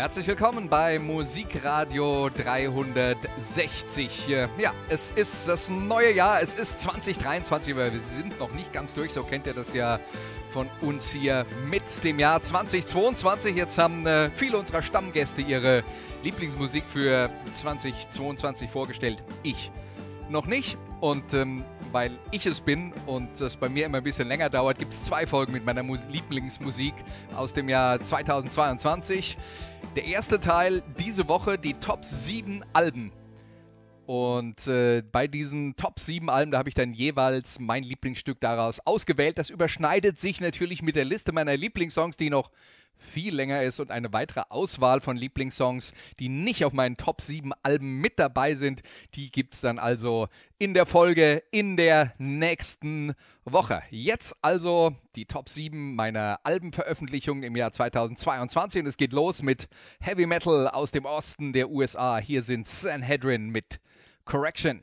Herzlich willkommen bei Musikradio 360. Ja, es ist das neue Jahr, es ist 2023, aber wir sind noch nicht ganz durch, so kennt ihr das ja von uns hier mit dem Jahr 2022. Jetzt haben äh, viele unserer Stammgäste ihre Lieblingsmusik für 2022 vorgestellt. Ich noch nicht. Und ähm, weil ich es bin und es bei mir immer ein bisschen länger dauert, gibt es zwei Folgen mit meiner Mu Lieblingsmusik aus dem Jahr 2022. Der erste Teil diese Woche die Top 7 Alben. Und äh, bei diesen Top 7 Alben, da habe ich dann jeweils mein Lieblingsstück daraus ausgewählt. Das überschneidet sich natürlich mit der Liste meiner Lieblingssongs, die noch viel länger ist und eine weitere Auswahl von Lieblingssongs, die nicht auf meinen Top 7 Alben mit dabei sind, die gibt es dann also in der Folge in der nächsten Woche. Jetzt also die Top 7 meiner Albenveröffentlichungen im Jahr 2022 und es geht los mit Heavy Metal aus dem Osten der USA. Hier sind Sanhedrin mit Correction.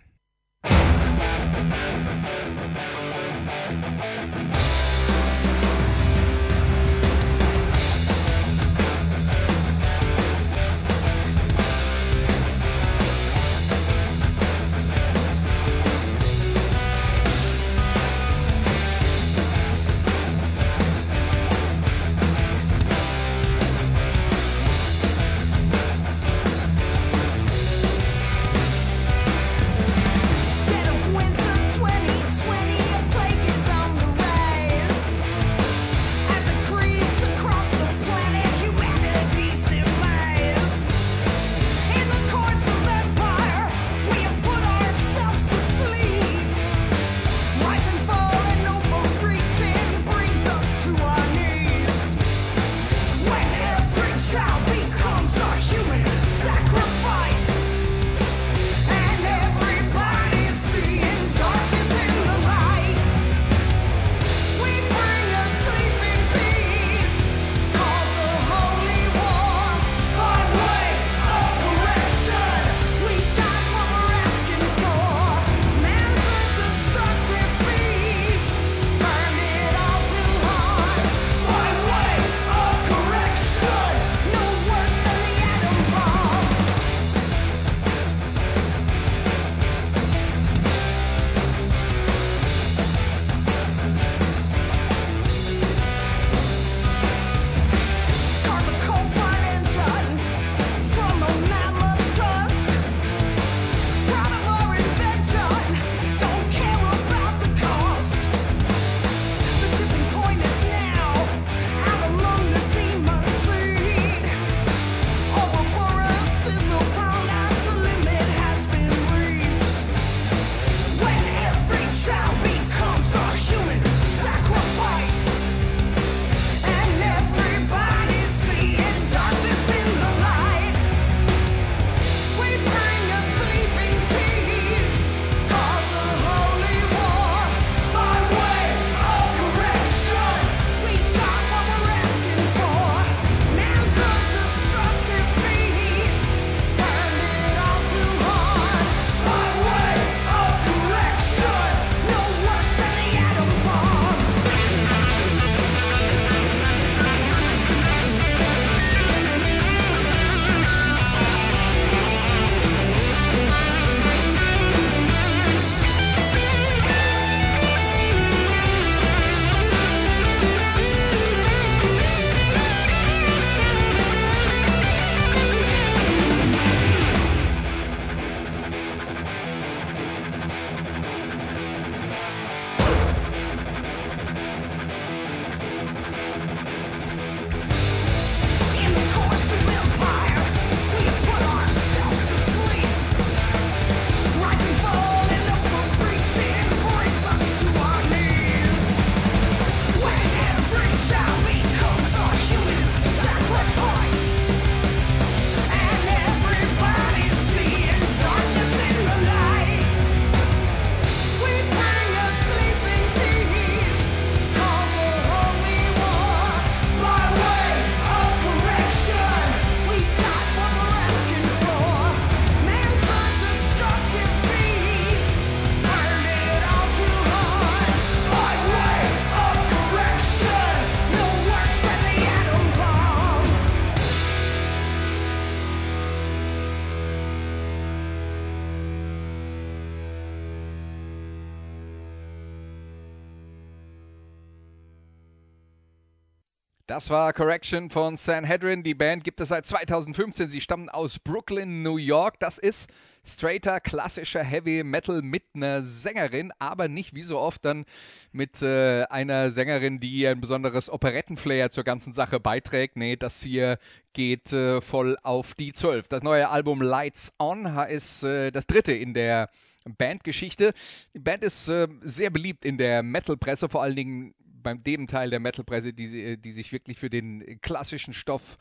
Das war Correction von Sanhedrin. Die Band gibt es seit 2015. Sie stammen aus Brooklyn, New York. Das ist straighter, klassischer Heavy Metal mit einer Sängerin, aber nicht wie so oft dann mit äh, einer Sängerin, die ein besonderes Operettenflair zur ganzen Sache beiträgt. Nee, das hier geht äh, voll auf die 12. Das neue Album Lights On ist äh, das dritte in der Bandgeschichte. Die Band ist äh, sehr beliebt in der Metal-Presse, vor allen Dingen beim dem Teil der Metal-Presse, die, die sich wirklich für den klassischen Stoff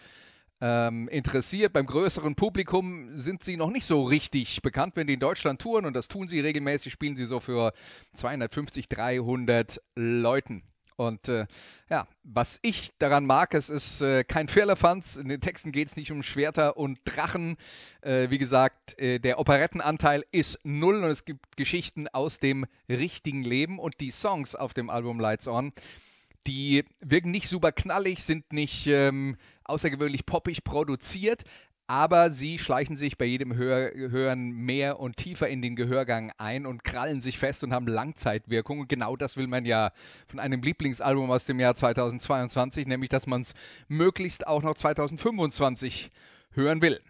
ähm, interessiert. Beim größeren Publikum sind sie noch nicht so richtig bekannt, wenn die in Deutschland touren und das tun sie regelmäßig, spielen sie so für 250, 300 Leuten. Und äh, ja, was ich daran mag, es ist äh, kein Firlefanz. In den Texten geht es nicht um Schwerter und Drachen. Äh, wie gesagt, äh, der Operettenanteil ist null und es gibt Geschichten aus dem richtigen Leben. Und die Songs auf dem Album Lights On, die wirken nicht super knallig, sind nicht ähm, außergewöhnlich poppig produziert, aber sie schleichen sich bei jedem Hör Hören mehr und tiefer in den Gehörgang ein und krallen sich fest und haben Langzeitwirkung. Und genau das will man ja von einem Lieblingsalbum aus dem Jahr 2022, nämlich dass man es möglichst auch noch 2025 hören will.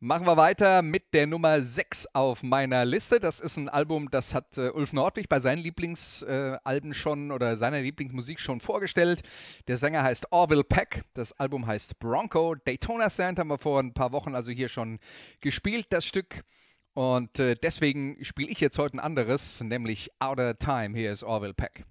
Machen wir weiter mit der Nummer 6 auf meiner Liste. Das ist ein Album, das hat äh, Ulf Nordwig bei seinen Lieblingsalben äh, schon oder seiner Lieblingsmusik schon vorgestellt. Der Sänger heißt Orville Peck. Das Album heißt Bronco. Daytona Sand haben wir vor ein paar Wochen also hier schon gespielt, das Stück. Und äh, deswegen spiele ich jetzt heute ein anderes, nämlich Outer Time. Hier ist Orville Peck.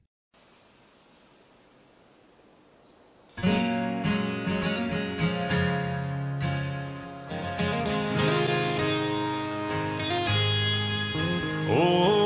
Oh,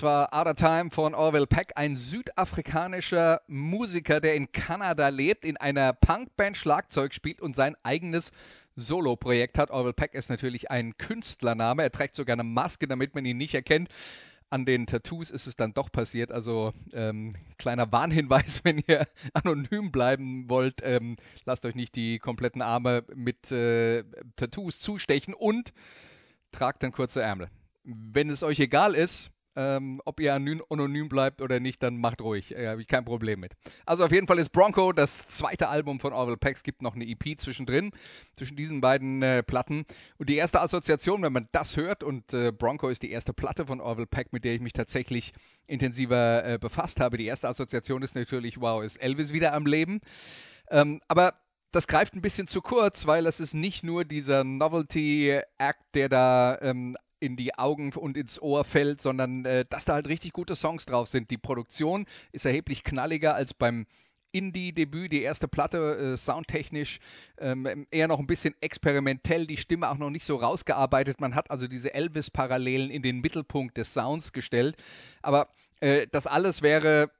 Das war Other Time von Orville Peck, ein südafrikanischer Musiker, der in Kanada lebt, in einer Punkband Schlagzeug spielt und sein eigenes Solo-Projekt hat. Orville Peck ist natürlich ein Künstlername. Er trägt sogar eine Maske, damit man ihn nicht erkennt. An den Tattoos ist es dann doch passiert. Also ähm, kleiner Warnhinweis, wenn ihr anonym bleiben wollt, ähm, lasst euch nicht die kompletten Arme mit äh, Tattoos zustechen und tragt dann kurze Ärmel. Wenn es euch egal ist, ähm, ob ihr anonym bleibt oder nicht, dann macht ruhig. Äh, Habe ich kein Problem mit. Also auf jeden Fall ist Bronco das zweite Album von Orville. Es gibt noch eine EP zwischendrin, zwischen diesen beiden äh, Platten. Und die erste Assoziation, wenn man das hört, und äh, Bronco ist die erste Platte von Orville Peck, mit der ich mich tatsächlich intensiver äh, befasst habe. Die erste Assoziation ist natürlich, wow, ist Elvis wieder am Leben. Ähm, aber das greift ein bisschen zu kurz, weil es ist nicht nur dieser Novelty-Act, der da ähm, in die Augen und ins Ohr fällt, sondern äh, dass da halt richtig gute Songs drauf sind. Die Produktion ist erheblich knalliger als beim Indie-Debüt, die erste Platte, äh, soundtechnisch ähm, eher noch ein bisschen experimentell, die Stimme auch noch nicht so rausgearbeitet. Man hat also diese Elvis-Parallelen in den Mittelpunkt des Sounds gestellt. Aber äh, das alles wäre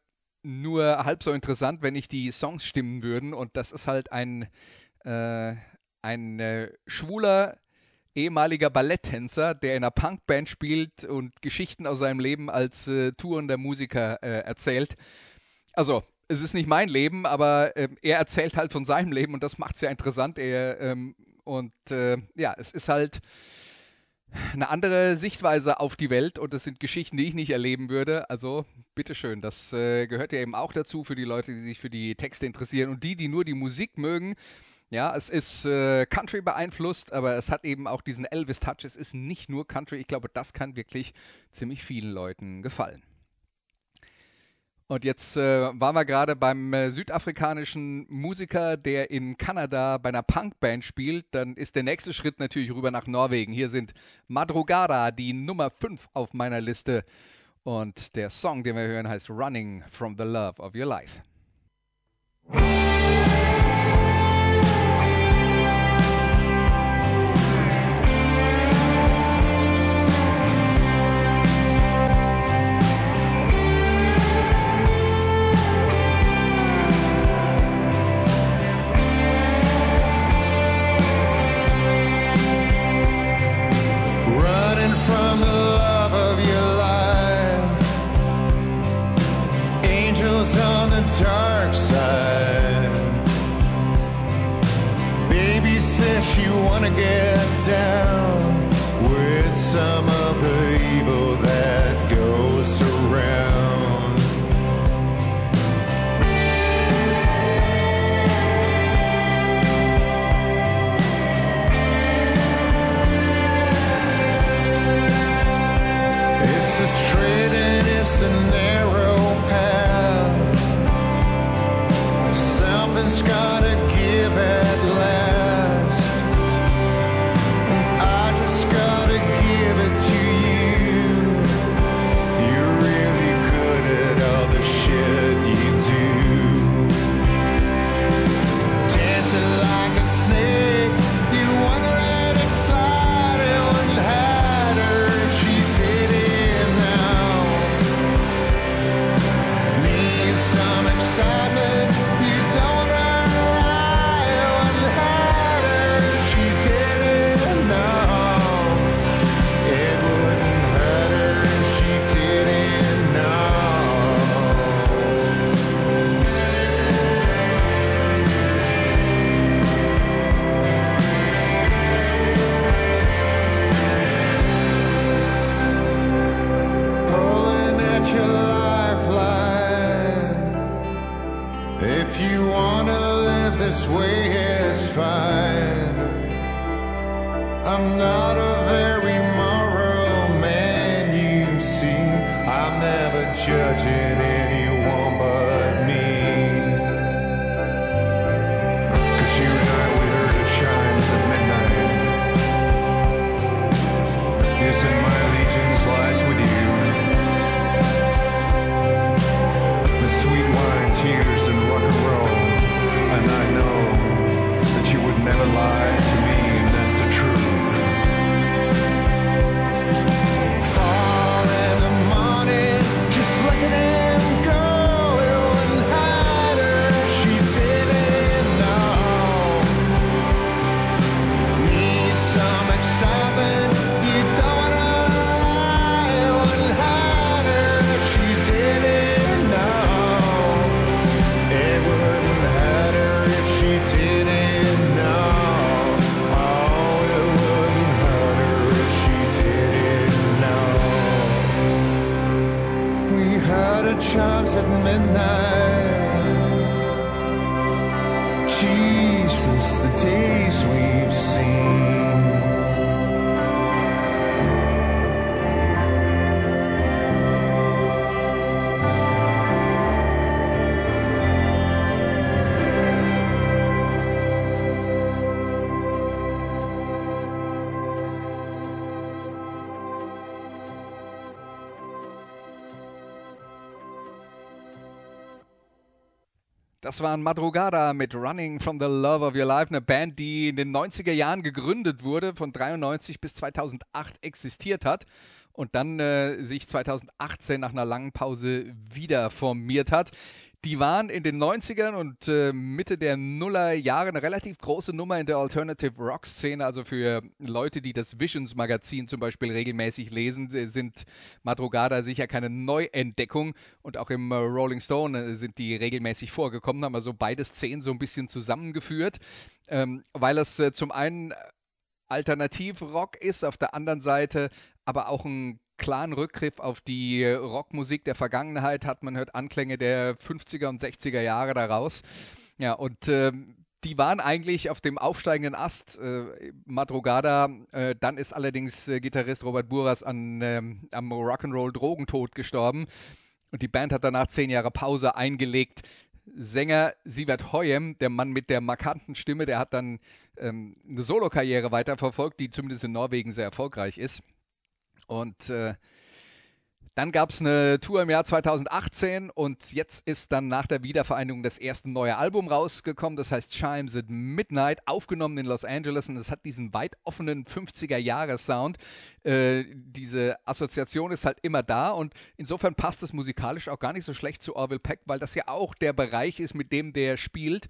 nur halb so interessant, wenn nicht die Songs stimmen würden. Und das ist halt ein, äh, ein äh, schwuler ehemaliger Balletttänzer, der in einer Punkband spielt und Geschichten aus seinem Leben als äh, tourender Musiker äh, erzählt. Also, es ist nicht mein Leben, aber äh, er erzählt halt von seinem Leben und das macht es ja interessant. Er, ähm, und äh, ja, es ist halt eine andere Sichtweise auf die Welt und das sind Geschichten, die ich nicht erleben würde. Also bitteschön, das äh, gehört ja eben auch dazu für die Leute, die sich für die Texte interessieren und die, die nur die Musik mögen. Ja, es ist äh, Country beeinflusst, aber es hat eben auch diesen Elvis-Touch. Es ist nicht nur Country. Ich glaube, das kann wirklich ziemlich vielen Leuten gefallen. Und jetzt äh, waren wir gerade beim äh, südafrikanischen Musiker, der in Kanada bei einer Punkband spielt. Dann ist der nächste Schritt natürlich rüber nach Norwegen. Hier sind Madrugada, die Nummer 5 auf meiner Liste. Und der Song, den wir hören, heißt Running from the Love of Your Life. since the days we Das waren Madrugada mit Running from the Love of Your Life, eine Band, die in den 90er Jahren gegründet wurde, von 93 bis 2008 existiert hat und dann äh, sich 2018 nach einer langen Pause wieder formiert hat. Die waren in den 90ern und äh, Mitte der Nuller Jahre eine relativ große Nummer in der Alternative Rock Szene. Also für Leute, die das Visions Magazin zum Beispiel regelmäßig lesen, äh, sind Madrugada sicher keine Neuentdeckung. Und auch im äh, Rolling Stone äh, sind die regelmäßig vorgekommen, haben also beide Szenen so ein bisschen zusammengeführt, ähm, weil es äh, zum einen Alternativrock ist, auf der anderen Seite aber auch ein klaren Rückgriff auf die Rockmusik der Vergangenheit hat. Man hört Anklänge der 50er und 60er Jahre daraus. Ja, und ähm, die waren eigentlich auf dem aufsteigenden Ast. Äh, Madrugada, äh, dann ist allerdings äh, Gitarrist Robert Buras an, ähm, am Rock'n'Roll Drogentod gestorben. Und die Band hat danach zehn Jahre Pause eingelegt. Sänger Sievert Hoyem, der Mann mit der markanten Stimme, der hat dann ähm, eine Solokarriere weiterverfolgt, die zumindest in Norwegen sehr erfolgreich ist. Und äh, dann gab es eine Tour im Jahr 2018 und jetzt ist dann nach der Wiedervereinigung das erste neue Album rausgekommen. Das heißt Chimes at Midnight, aufgenommen in Los Angeles und es hat diesen weit offenen 50er-Jahres-Sound. Äh, diese Assoziation ist halt immer da und insofern passt es musikalisch auch gar nicht so schlecht zu Orville Peck, weil das ja auch der Bereich ist, mit dem der spielt.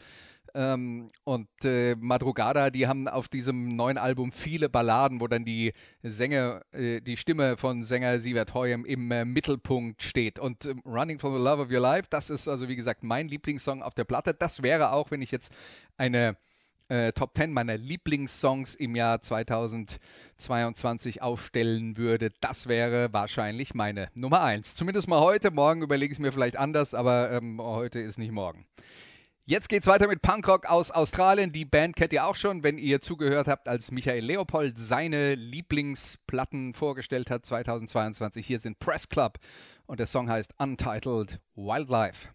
Ähm, und äh, Madrugada, die haben auf diesem neuen Album viele Balladen, wo dann die Sänger, äh, die Stimme von Sänger Sievert Hoyem im äh, Mittelpunkt steht. Und ähm, Running for the Love of Your Life, das ist also wie gesagt mein Lieblingssong auf der Platte. Das wäre auch, wenn ich jetzt eine äh, Top 10 meiner Lieblingssongs im Jahr 2022 aufstellen würde, das wäre wahrscheinlich meine Nummer 1. Zumindest mal heute. Morgen überlege ich es mir vielleicht anders, aber ähm, heute ist nicht morgen. Jetzt geht's weiter mit Punkrock aus Australien. Die Band kennt ihr auch schon, wenn ihr zugehört habt, als Michael Leopold seine Lieblingsplatten vorgestellt hat 2022. Hier sind Press Club und der Song heißt Untitled Wildlife.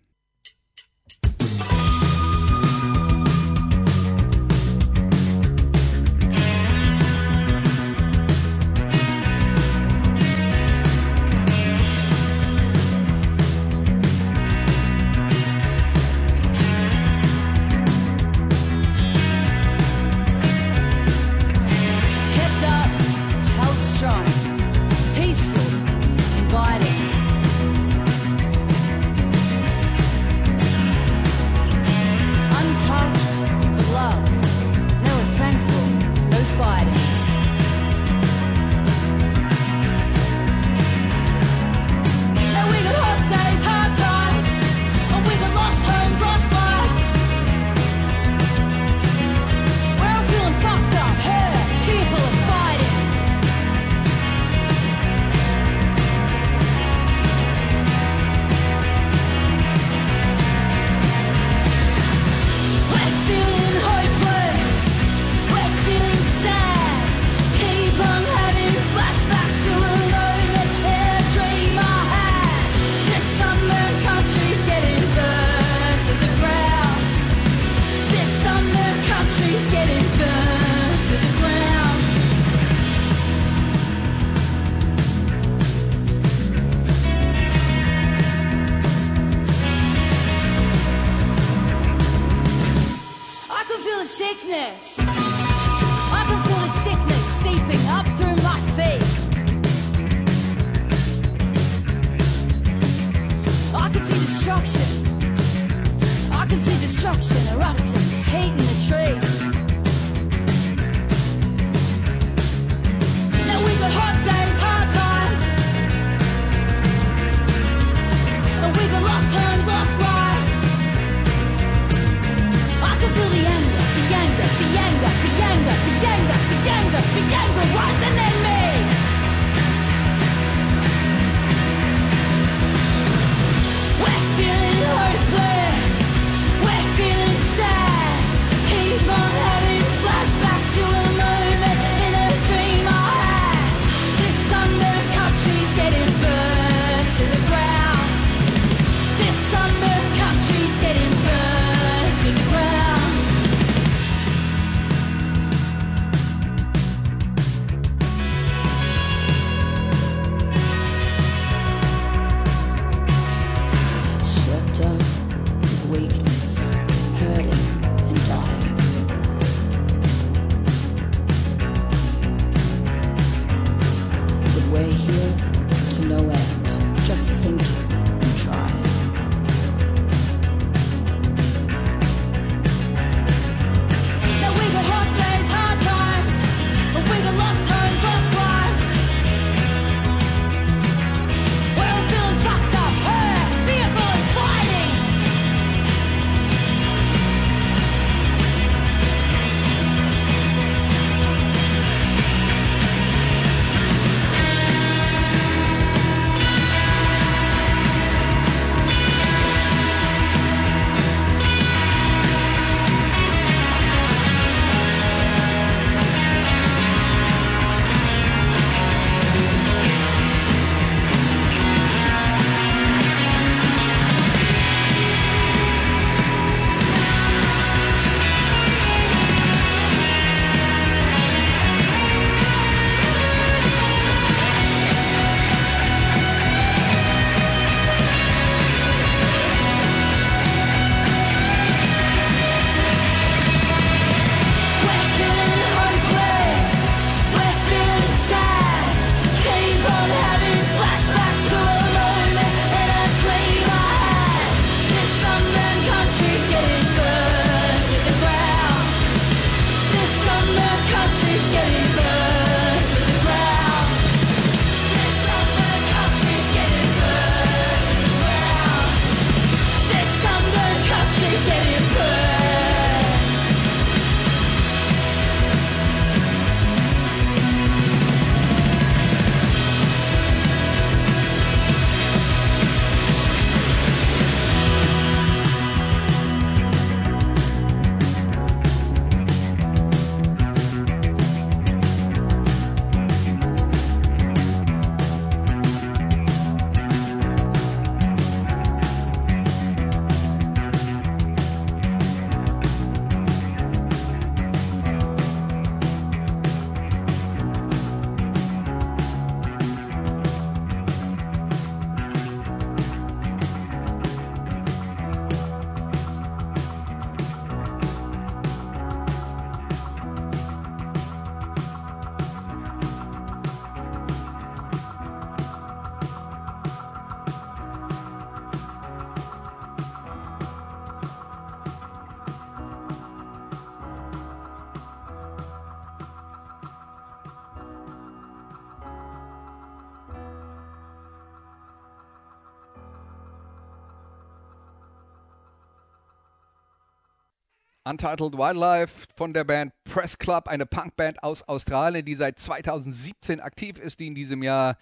Untitled Wildlife von der Band Press Club, eine Punkband aus Australien, die seit 2017 aktiv ist, die in diesem Jahr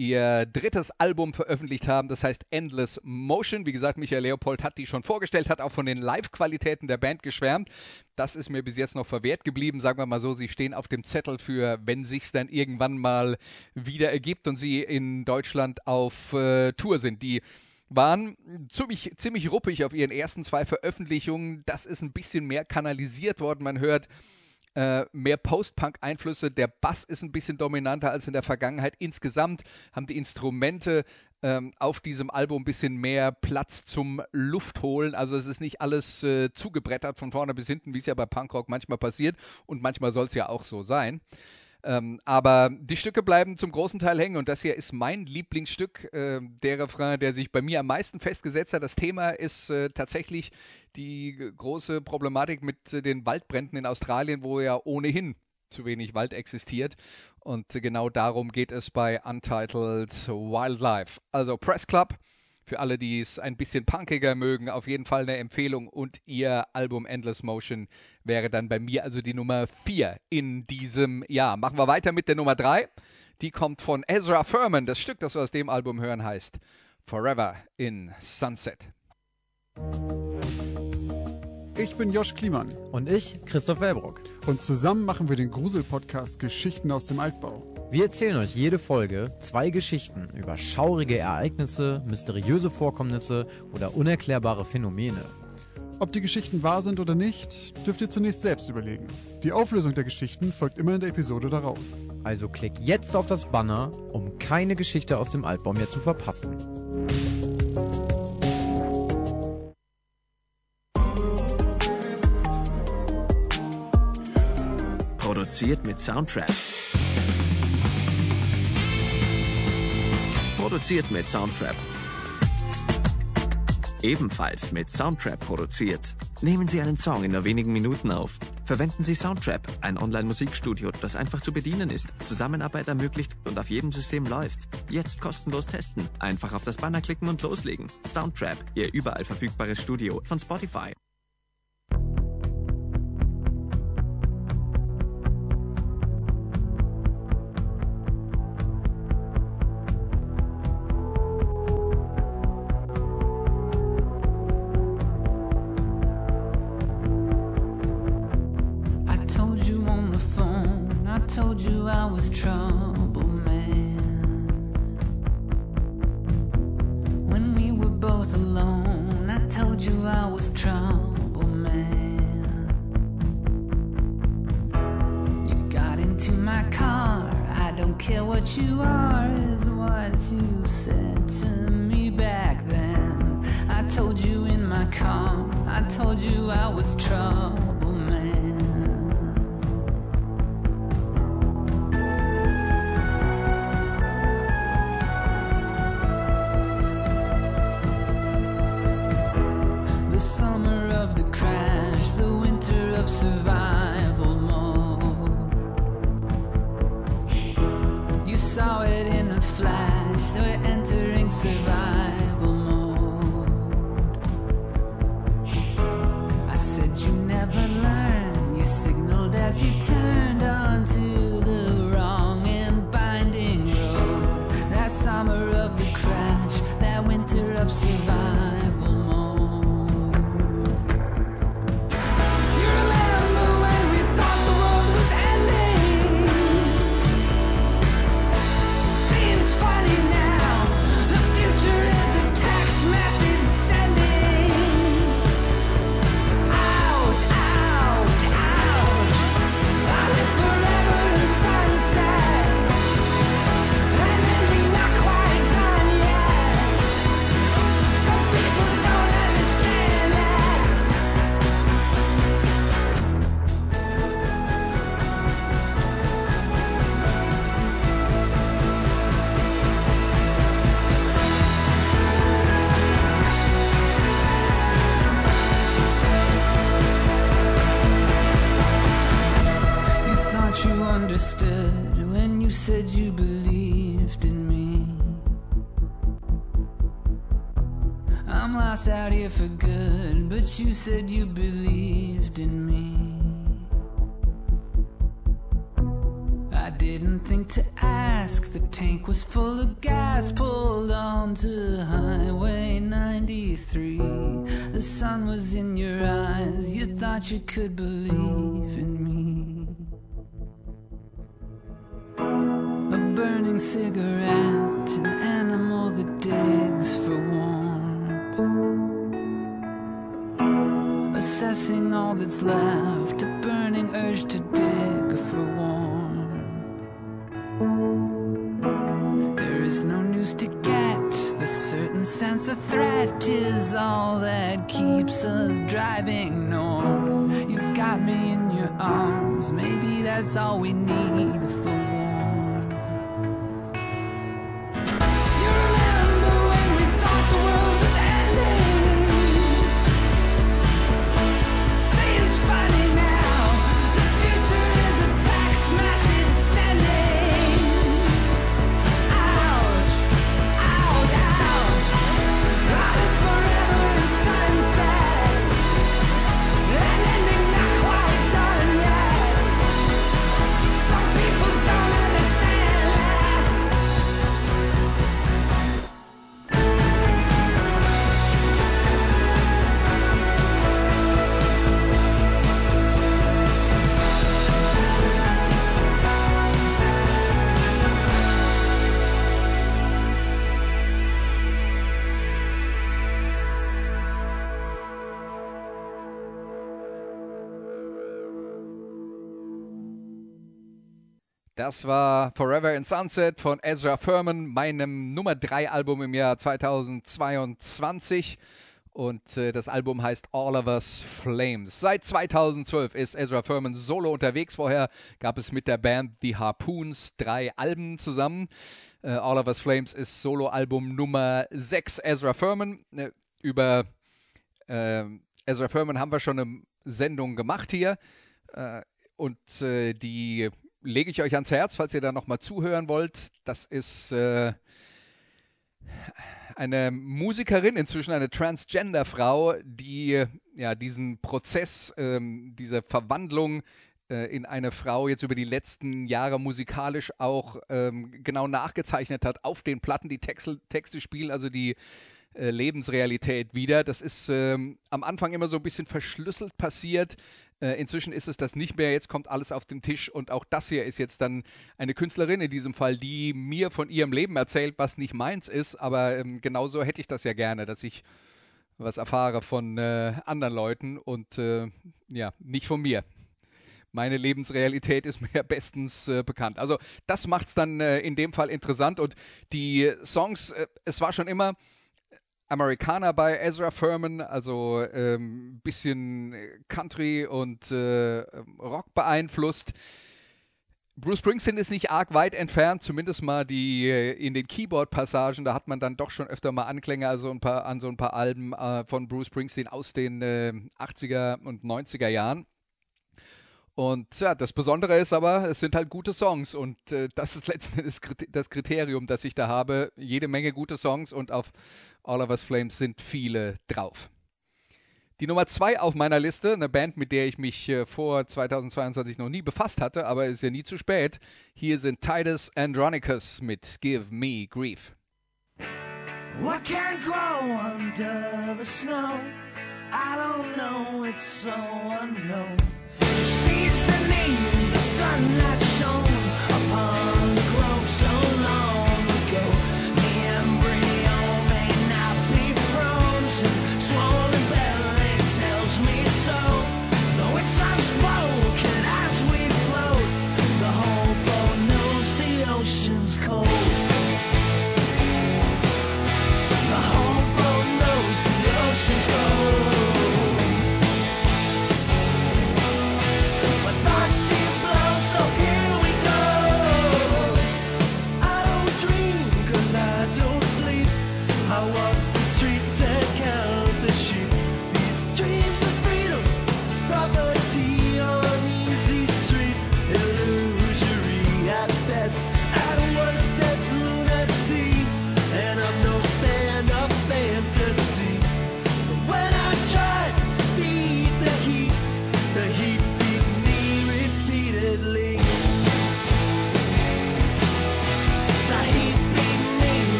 ihr drittes Album veröffentlicht haben, das heißt Endless Motion. Wie gesagt, Michael Leopold hat die schon vorgestellt, hat auch von den Live-Qualitäten der Band geschwärmt. Das ist mir bis jetzt noch verwehrt geblieben, sagen wir mal so. Sie stehen auf dem Zettel für, wenn sich's dann irgendwann mal wieder ergibt und sie in Deutschland auf äh, Tour sind. Die waren ziemlich, ziemlich ruppig auf ihren ersten zwei Veröffentlichungen. Das ist ein bisschen mehr kanalisiert worden. Man hört äh, mehr Post-Punk-Einflüsse. Der Bass ist ein bisschen dominanter als in der Vergangenheit. Insgesamt haben die Instrumente ähm, auf diesem Album ein bisschen mehr Platz zum Luftholen. Also es ist nicht alles äh, zugebrettert von vorne bis hinten, wie es ja bei Punkrock manchmal passiert. Und manchmal soll es ja auch so sein. Ähm, aber die Stücke bleiben zum großen Teil hängen und das hier ist mein Lieblingsstück, äh, der Refrain, der sich bei mir am meisten festgesetzt hat. Das Thema ist äh, tatsächlich die große Problematik mit äh, den Waldbränden in Australien, wo ja ohnehin zu wenig Wald existiert. Und genau darum geht es bei Untitled Wildlife. Also Press Club. Für alle, die es ein bisschen punkiger mögen, auf jeden Fall eine Empfehlung. Und ihr Album Endless Motion wäre dann bei mir also die Nummer 4 in diesem Jahr. Machen wir weiter mit der Nummer 3. Die kommt von Ezra Furman. Das Stück, das wir aus dem Album hören, heißt Forever in Sunset. Ich bin Josh Kliemann Und ich, Christoph Wellbrock. und zusammen machen wir den Grusel-Podcast Geschichten aus dem Altbau. Wir erzählen euch jede Folge zwei Geschichten über schaurige Ereignisse, mysteriöse Vorkommnisse oder unerklärbare Phänomene. Ob die Geschichten wahr sind oder nicht, dürft ihr zunächst selbst überlegen. Die Auflösung der Geschichten folgt immer in der Episode darauf. Also klick jetzt auf das Banner, um keine Geschichte aus dem Altbau mehr zu verpassen. Produziert mit Soundtrap. Produziert mit Soundtrap. Ebenfalls mit Soundtrap produziert. Nehmen Sie einen Song in nur wenigen Minuten auf. Verwenden Sie Soundtrap, ein Online-Musikstudio, das einfach zu bedienen ist, Zusammenarbeit ermöglicht und auf jedem System läuft. Jetzt kostenlos testen. Einfach auf das Banner klicken und loslegen. Soundtrap, Ihr überall verfügbares Studio von Spotify. I told you I was trouble, sense of threat is all that keeps us driving north. You've got me in your arms, maybe that's all we need Das war Forever in Sunset von Ezra Furman, meinem Nummer 3 Album im Jahr 2022. Und äh, das Album heißt All of Us Flames. Seit 2012 ist Ezra Furman solo unterwegs. Vorher gab es mit der Band The Harpoons drei Alben zusammen. Äh, All of Us Flames ist Soloalbum Nummer 6 Ezra Furman. Äh, über äh, Ezra Furman haben wir schon eine Sendung gemacht hier. Äh, und äh, die lege ich euch ans Herz, falls ihr da nochmal zuhören wollt. Das ist äh, eine Musikerin, inzwischen eine Transgender-Frau, die ja diesen Prozess, ähm, diese Verwandlung äh, in eine Frau jetzt über die letzten Jahre musikalisch auch ähm, genau nachgezeichnet hat auf den Platten. Die Texte, Texte spielen also die äh, Lebensrealität wieder. Das ist ähm, am Anfang immer so ein bisschen verschlüsselt passiert. Äh, inzwischen ist es das nicht mehr. Jetzt kommt alles auf den Tisch und auch das hier ist jetzt dann eine Künstlerin in diesem Fall, die mir von ihrem Leben erzählt, was nicht meins ist. Aber ähm, genauso hätte ich das ja gerne, dass ich was erfahre von äh, anderen Leuten und äh, ja, nicht von mir. Meine Lebensrealität ist mir bestens äh, bekannt. Also das macht es dann äh, in dem Fall interessant und die Songs, äh, es war schon immer Amerikaner bei Ezra Furman, also ähm, bisschen Country und äh, Rock beeinflusst. Bruce Springsteen ist nicht arg weit entfernt, zumindest mal die äh, in den Keyboard-Passagen, da hat man dann doch schon öfter mal Anklänge also ein paar, an so ein paar Alben äh, von Bruce Springsteen aus den äh, 80er und 90er Jahren. Und ja, das Besondere ist aber, es sind halt gute Songs und äh, das ist letzten Endes das Kriterium, das ich da habe. Jede Menge gute Songs und auf All of Us Flames sind viele drauf. Die Nummer zwei auf meiner Liste, eine Band, mit der ich mich äh, vor 2022 noch nie befasst hatte, aber ist ja nie zu spät. Hier sind Titus Andronicus mit Give Me Grief. What can grow under the snow? I don't know, it's so unknown. The the sun that shone upon the grove so long ago.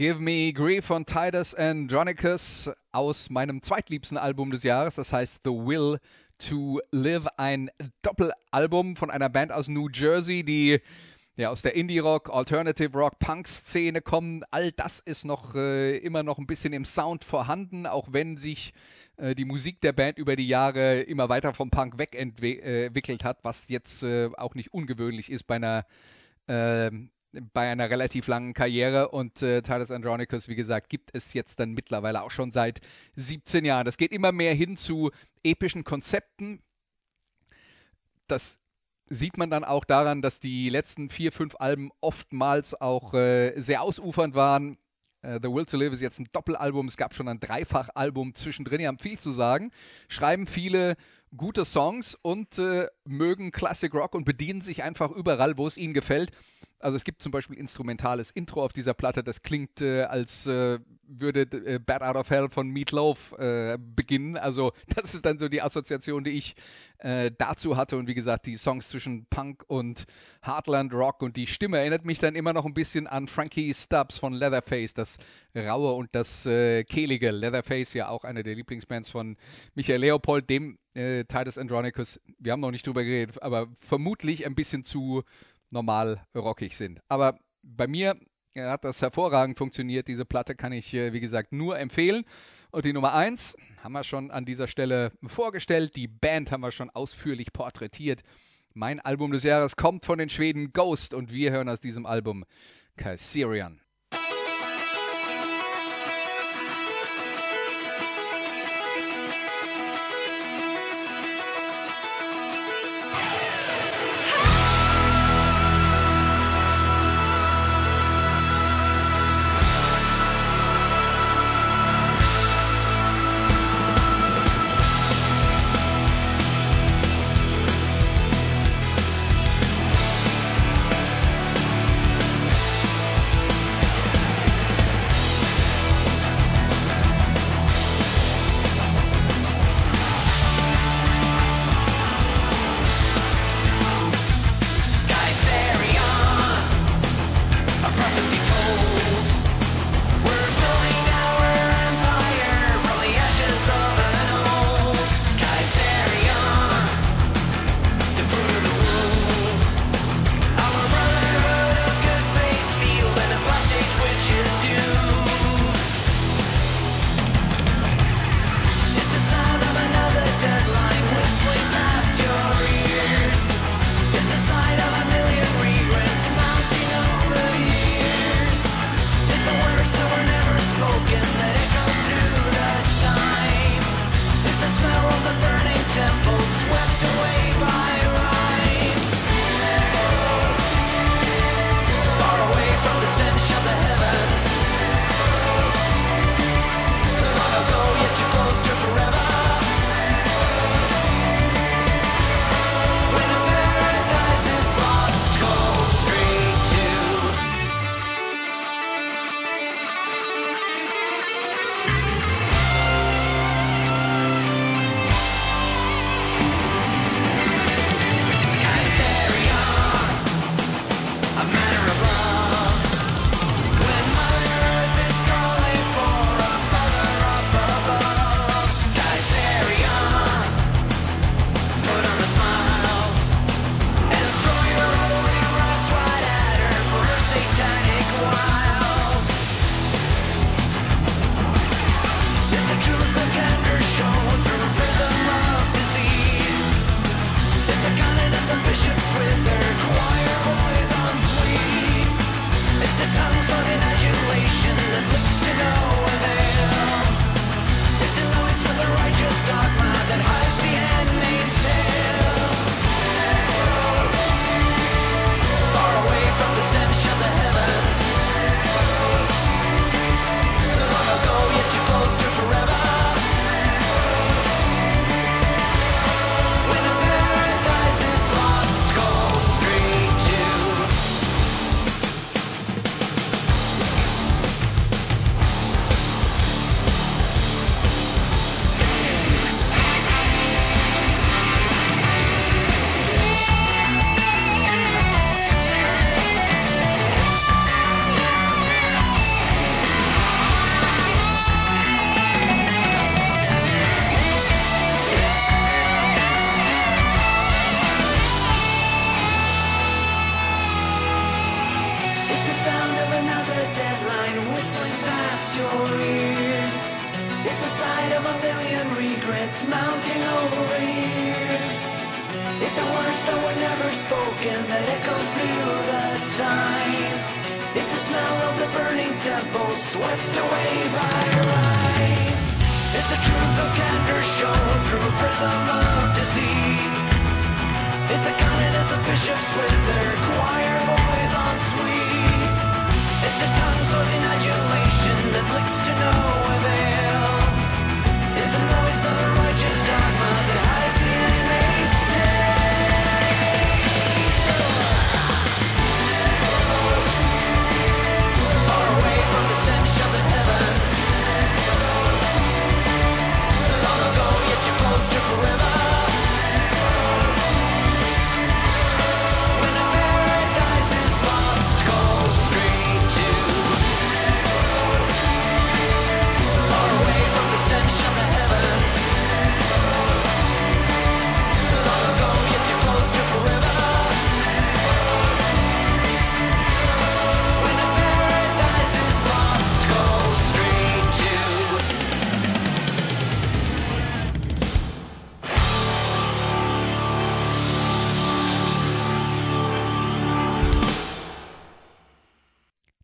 Give Me Grief von Titus Andronicus aus meinem zweitliebsten Album des Jahres, das heißt The Will to Live, ein Doppelalbum von einer Band aus New Jersey, die ja aus der Indie-Rock, Alternative Rock, Punk-Szene kommen. All das ist noch äh, immer noch ein bisschen im Sound vorhanden, auch wenn sich äh, die Musik der Band über die Jahre immer weiter vom Punk wegentwickelt hat, was jetzt äh, auch nicht ungewöhnlich ist bei einer ähm, bei einer relativ langen Karriere und äh, Titus Andronicus, wie gesagt, gibt es jetzt dann mittlerweile auch schon seit 17 Jahren. Das geht immer mehr hin zu epischen Konzepten. Das sieht man dann auch daran, dass die letzten vier, fünf Alben oftmals auch äh, sehr ausufernd waren. Äh, The Will to Live ist jetzt ein Doppelalbum, es gab schon ein Dreifachalbum zwischendrin, die haben viel zu sagen, schreiben viele gute Songs und äh, mögen Classic Rock und bedienen sich einfach überall, wo es ihnen gefällt. Also es gibt zum Beispiel instrumentales Intro auf dieser Platte, das klingt, äh, als äh, würde äh, Bad Out of Hell von Meatloaf äh, beginnen. Also das ist dann so die Assoziation, die ich äh, dazu hatte. Und wie gesagt, die Songs zwischen Punk und Heartland Rock und die Stimme erinnert mich dann immer noch ein bisschen an Frankie Stubbs von Leatherface, das Raue und das äh, Kehlige. Leatherface ja auch eine der Lieblingsbands von Michael Leopold, dem äh, Titus Andronicus, wir haben noch nicht drüber geredet, aber vermutlich ein bisschen zu normal rockig sind. Aber bei mir äh, hat das hervorragend funktioniert. Diese Platte kann ich, äh, wie gesagt, nur empfehlen. Und die Nummer eins haben wir schon an dieser Stelle vorgestellt. Die Band haben wir schon ausführlich porträtiert. Mein Album des Jahres kommt von den Schweden Ghost und wir hören aus diesem Album Kaiserian.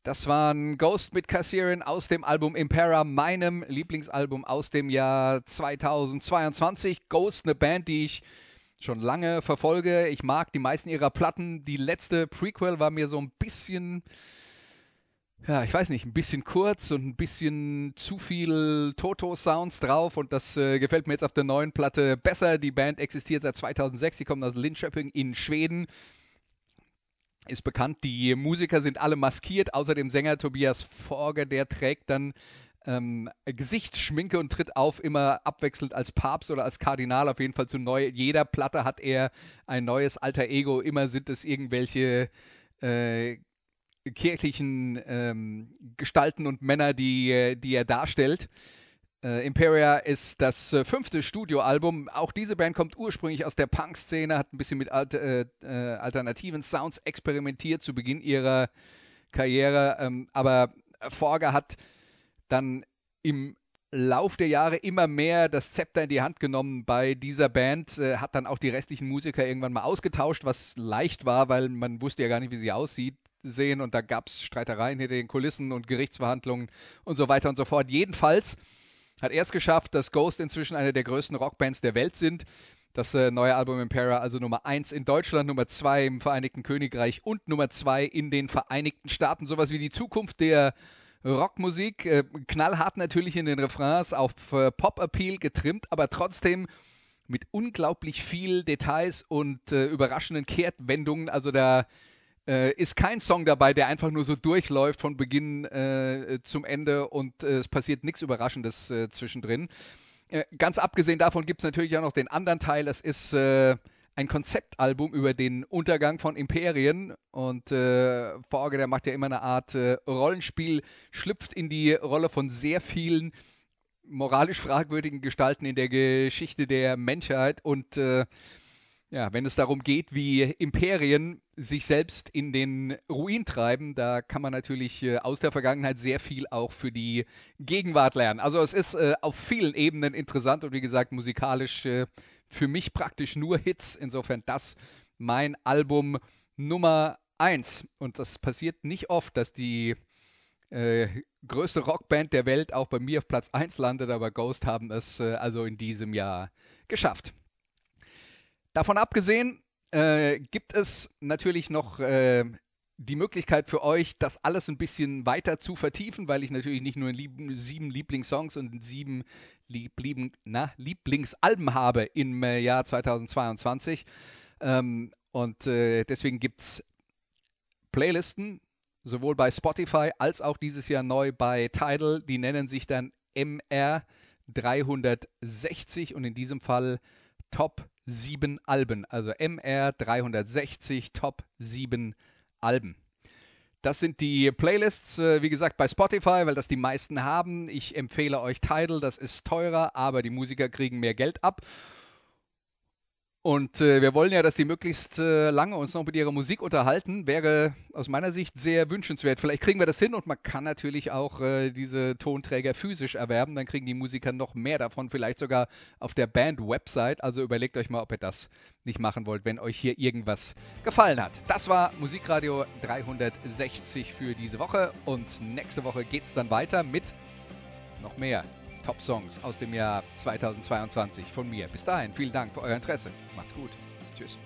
Das waren Ghost mit Cassirin aus dem Album Impera, meinem Lieblingsalbum aus dem Jahr 2022. Ghost, eine Band, die ich schon lange verfolge. Ich mag die meisten ihrer Platten. Die letzte Prequel war mir so ein bisschen, ja, ich weiß nicht, ein bisschen kurz und ein bisschen zu viel Toto-Sounds drauf und das äh, gefällt mir jetzt auf der neuen Platte besser. Die Band existiert seit 2006, sie kommt aus Linköping in Schweden ist bekannt, die Musiker sind alle maskiert, außer dem Sänger Tobias Forger, der trägt dann ähm, Gesichtsschminke und tritt auf, immer abwechselnd als Papst oder als Kardinal, auf jeden Fall zu neu. Jeder Platte hat er ein neues alter Ego, immer sind es irgendwelche äh, kirchlichen ähm, Gestalten und Männer, die, äh, die er darstellt. Äh, Imperia ist das äh, fünfte Studioalbum. Auch diese Band kommt ursprünglich aus der Punk-Szene, hat ein bisschen mit alt, äh, äh, alternativen Sounds experimentiert zu Beginn ihrer Karriere. Ähm, aber Forger hat dann im Lauf der Jahre immer mehr das Zepter in die Hand genommen bei dieser Band, äh, hat dann auch die restlichen Musiker irgendwann mal ausgetauscht, was leicht war, weil man wusste ja gar nicht, wie sie aussieht sehen und da gab es Streitereien hinter den Kulissen und Gerichtsverhandlungen und so weiter und so fort. Jedenfalls hat er es geschafft, dass Ghost inzwischen eine der größten Rockbands der Welt sind. Das äh, neue Album Impera, also Nummer 1 in Deutschland, Nummer 2 im Vereinigten Königreich und Nummer 2 in den Vereinigten Staaten. Sowas wie die Zukunft der Rockmusik. Äh, knallhart natürlich in den Refrains, auf äh, Pop-Appeal getrimmt, aber trotzdem mit unglaublich viel Details und äh, überraschenden Kehrtwendungen. Also da äh, ist kein Song dabei, der einfach nur so durchläuft von Beginn äh, zum Ende und äh, es passiert nichts Überraschendes äh, zwischendrin. Äh, ganz abgesehen davon gibt es natürlich auch noch den anderen Teil. Es ist äh, ein Konzeptalbum über den Untergang von Imperien und äh, Forge, der macht ja immer eine Art Rollenspiel, schlüpft in die Rolle von sehr vielen moralisch fragwürdigen Gestalten in der Geschichte der Menschheit und ja, wenn es darum geht, wie Imperien sich selbst in den Ruin treiben, da kann man natürlich äh, aus der Vergangenheit sehr viel auch für die Gegenwart lernen. Also es ist äh, auf vielen Ebenen interessant und wie gesagt musikalisch äh, für mich praktisch nur Hits. Insofern das mein Album Nummer eins. Und das passiert nicht oft, dass die größte Rockband der Welt auch bei mir auf Platz 1 landet, aber Ghost haben es also in diesem Jahr geschafft. Davon abgesehen äh, gibt es natürlich noch äh, die Möglichkeit für euch, das alles ein bisschen weiter zu vertiefen, weil ich natürlich nicht nur lieb sieben Lieblingssongs und sieben Liebling na, Lieblingsalben habe im äh, Jahr 2022. Ähm, und äh, deswegen gibt es Playlisten, sowohl bei Spotify als auch dieses Jahr neu bei Tidal. Die nennen sich dann MR 360 und in diesem Fall Top 7 Alben. Also MR 360 Top 7 Alben. Das sind die Playlists, äh, wie gesagt, bei Spotify, weil das die meisten haben. Ich empfehle euch Tidal, das ist teurer, aber die Musiker kriegen mehr Geld ab. Und äh, wir wollen ja, dass die möglichst äh, lange uns noch mit ihrer Musik unterhalten. Wäre aus meiner Sicht sehr wünschenswert. Vielleicht kriegen wir das hin und man kann natürlich auch äh, diese Tonträger physisch erwerben. Dann kriegen die Musiker noch mehr davon, vielleicht sogar auf der Band-Website. Also überlegt euch mal, ob ihr das nicht machen wollt, wenn euch hier irgendwas gefallen hat. Das war Musikradio 360 für diese Woche und nächste Woche geht es dann weiter mit noch mehr Top-Songs aus dem Jahr 2022 von mir. Bis dahin, vielen Dank für euer Interesse. Macht's gut. Tschüss.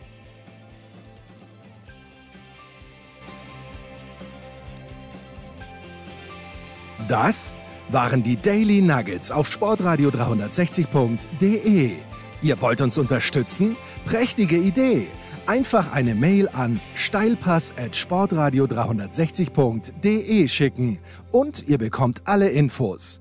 Das waren die Daily Nuggets auf sportradio 360.de. Ihr wollt uns unterstützen? Prächtige Idee! Einfach eine Mail an steilpass at sportradio 360.de schicken und ihr bekommt alle Infos.